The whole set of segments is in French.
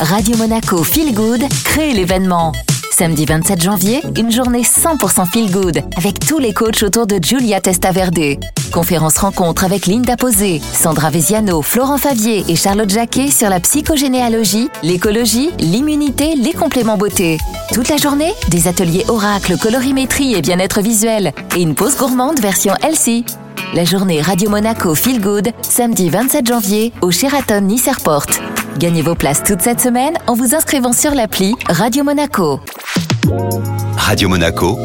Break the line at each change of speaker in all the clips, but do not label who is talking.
Radio Monaco Feel Good crée l'événement. Samedi 27 janvier, une journée 100% feel good avec tous les coachs autour de Giulia Testaverde. Conférence rencontre avec Linda Posé, Sandra Veziano, Florent Favier et Charlotte Jacquet sur la psychogénéalogie, l'écologie, l'immunité, les compléments beauté. Toute la journée, des ateliers oracle, colorimétrie et bien-être visuel et une pause gourmande version Elsie. La journée Radio Monaco Feel Good, samedi 27 janvier au Sheraton Nice Airport. Gagnez vos places toute cette semaine en vous inscrivant sur l'appli Radio Monaco.
Radio Monaco,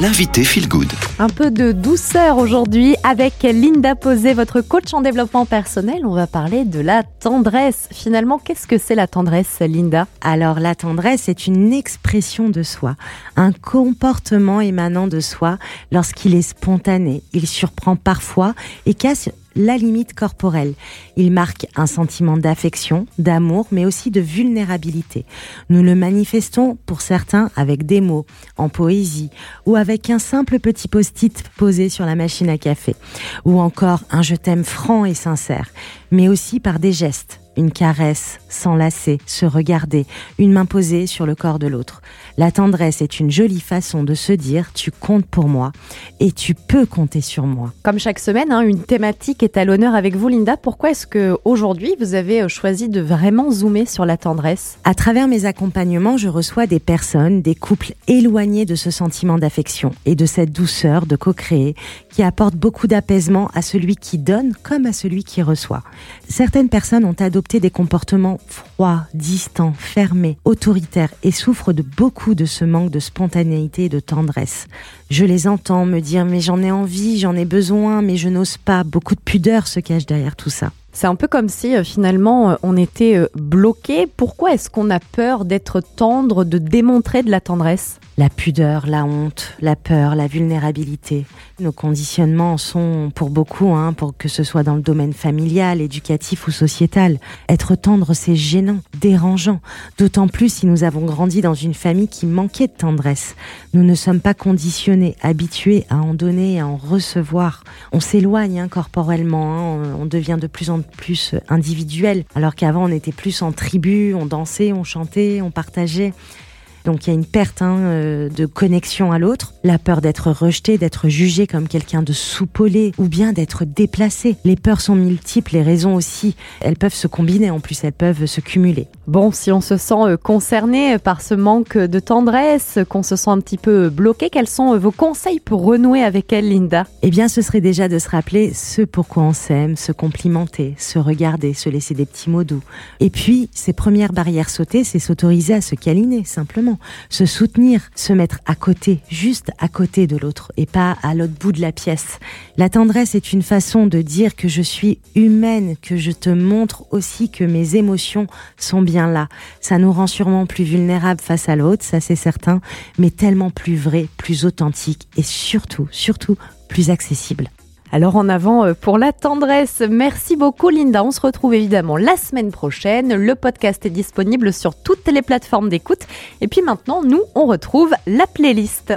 l'invité Feel Good.
Un peu de douceur aujourd'hui avec Linda Posé, votre coach en développement personnel. On va parler de la tendresse. Finalement, qu'est-ce que c'est la tendresse, Linda?
Alors, la tendresse est une expression de soi, un comportement émanant de soi lorsqu'il est spontané. Il surprend parfois et casse la limite corporelle. Il marque un sentiment d'affection, d'amour, mais aussi de vulnérabilité. Nous le manifestons pour certains avec des mots, en poésie, ou avec un simple petit post-it posé sur la machine à café, ou encore un je t'aime franc et sincère, mais aussi par des gestes une caresse, s'enlacer, se regarder, une main posée sur le corps de l'autre. La tendresse est une jolie façon de se dire tu comptes pour moi et tu peux compter sur moi.
Comme chaque semaine, hein, une thématique est à l'honneur avec vous, Linda. Pourquoi est-ce que aujourd'hui vous avez euh, choisi de vraiment zoomer sur la tendresse?
À travers mes accompagnements, je reçois des personnes, des couples éloignés de ce sentiment d'affection et de cette douceur de co-créer qui apporte beaucoup d'apaisement à celui qui donne comme à celui qui reçoit. Certaines personnes ont adopté des comportements froids, distants, fermés, autoritaires et souffrent de beaucoup de ce manque de spontanéité et de tendresse. Je les entends me dire mais j'en ai envie, j'en ai besoin, mais je n'ose pas. Beaucoup de pudeur se cache derrière tout ça.
C'est un peu comme si euh, finalement euh, on était euh, bloqué. Pourquoi est-ce qu'on a peur d'être tendre, de démontrer de la tendresse?
La pudeur, la honte, la peur, la vulnérabilité. Nos conditionnements sont pour beaucoup, hein, pour que ce soit dans le domaine familial, éducatif ou sociétal. Être tendre, c'est gênant, dérangeant. D'autant plus si nous avons grandi dans une famille qui manquait de tendresse. Nous ne sommes pas conditionnés, habitués à en donner et à en recevoir. On s'éloigne hein, corporellement, hein, on devient de plus en plus individuel, alors qu'avant on était plus en tribu, on dansait, on chantait, on partageait. Donc il y a une perte hein, euh, de connexion à l'autre, la peur d'être rejeté, d'être jugé comme quelqu'un de soupolé ou bien d'être déplacé. Les peurs sont multiples, les raisons aussi. Elles peuvent se combiner en plus, elles peuvent se cumuler.
Bon, si on se sent euh, concerné par ce manque de tendresse, qu'on se sent un petit peu bloqué, quels sont euh, vos conseils pour renouer avec elle, Linda?
Eh bien, ce serait déjà de se rappeler ce pourquoi on s'aime, se complimenter, se regarder, se laisser des petits mots doux. Et puis, ces premières barrières sautées, c'est s'autoriser à se câliner, simplement se soutenir, se mettre à côté, juste à côté de l'autre et pas à l'autre bout de la pièce. La tendresse est une façon de dire que je suis humaine, que je te montre aussi que mes émotions sont bien là. Ça nous rend sûrement plus vulnérables face à l'autre, ça c'est certain, mais tellement plus vrai, plus authentique et surtout, surtout plus accessible.
Alors en avant euh, pour la tendresse. Merci beaucoup Linda. On se retrouve évidemment la semaine prochaine. Le podcast est disponible sur toutes les plateformes d'écoute. Et puis maintenant, nous, on retrouve la playlist.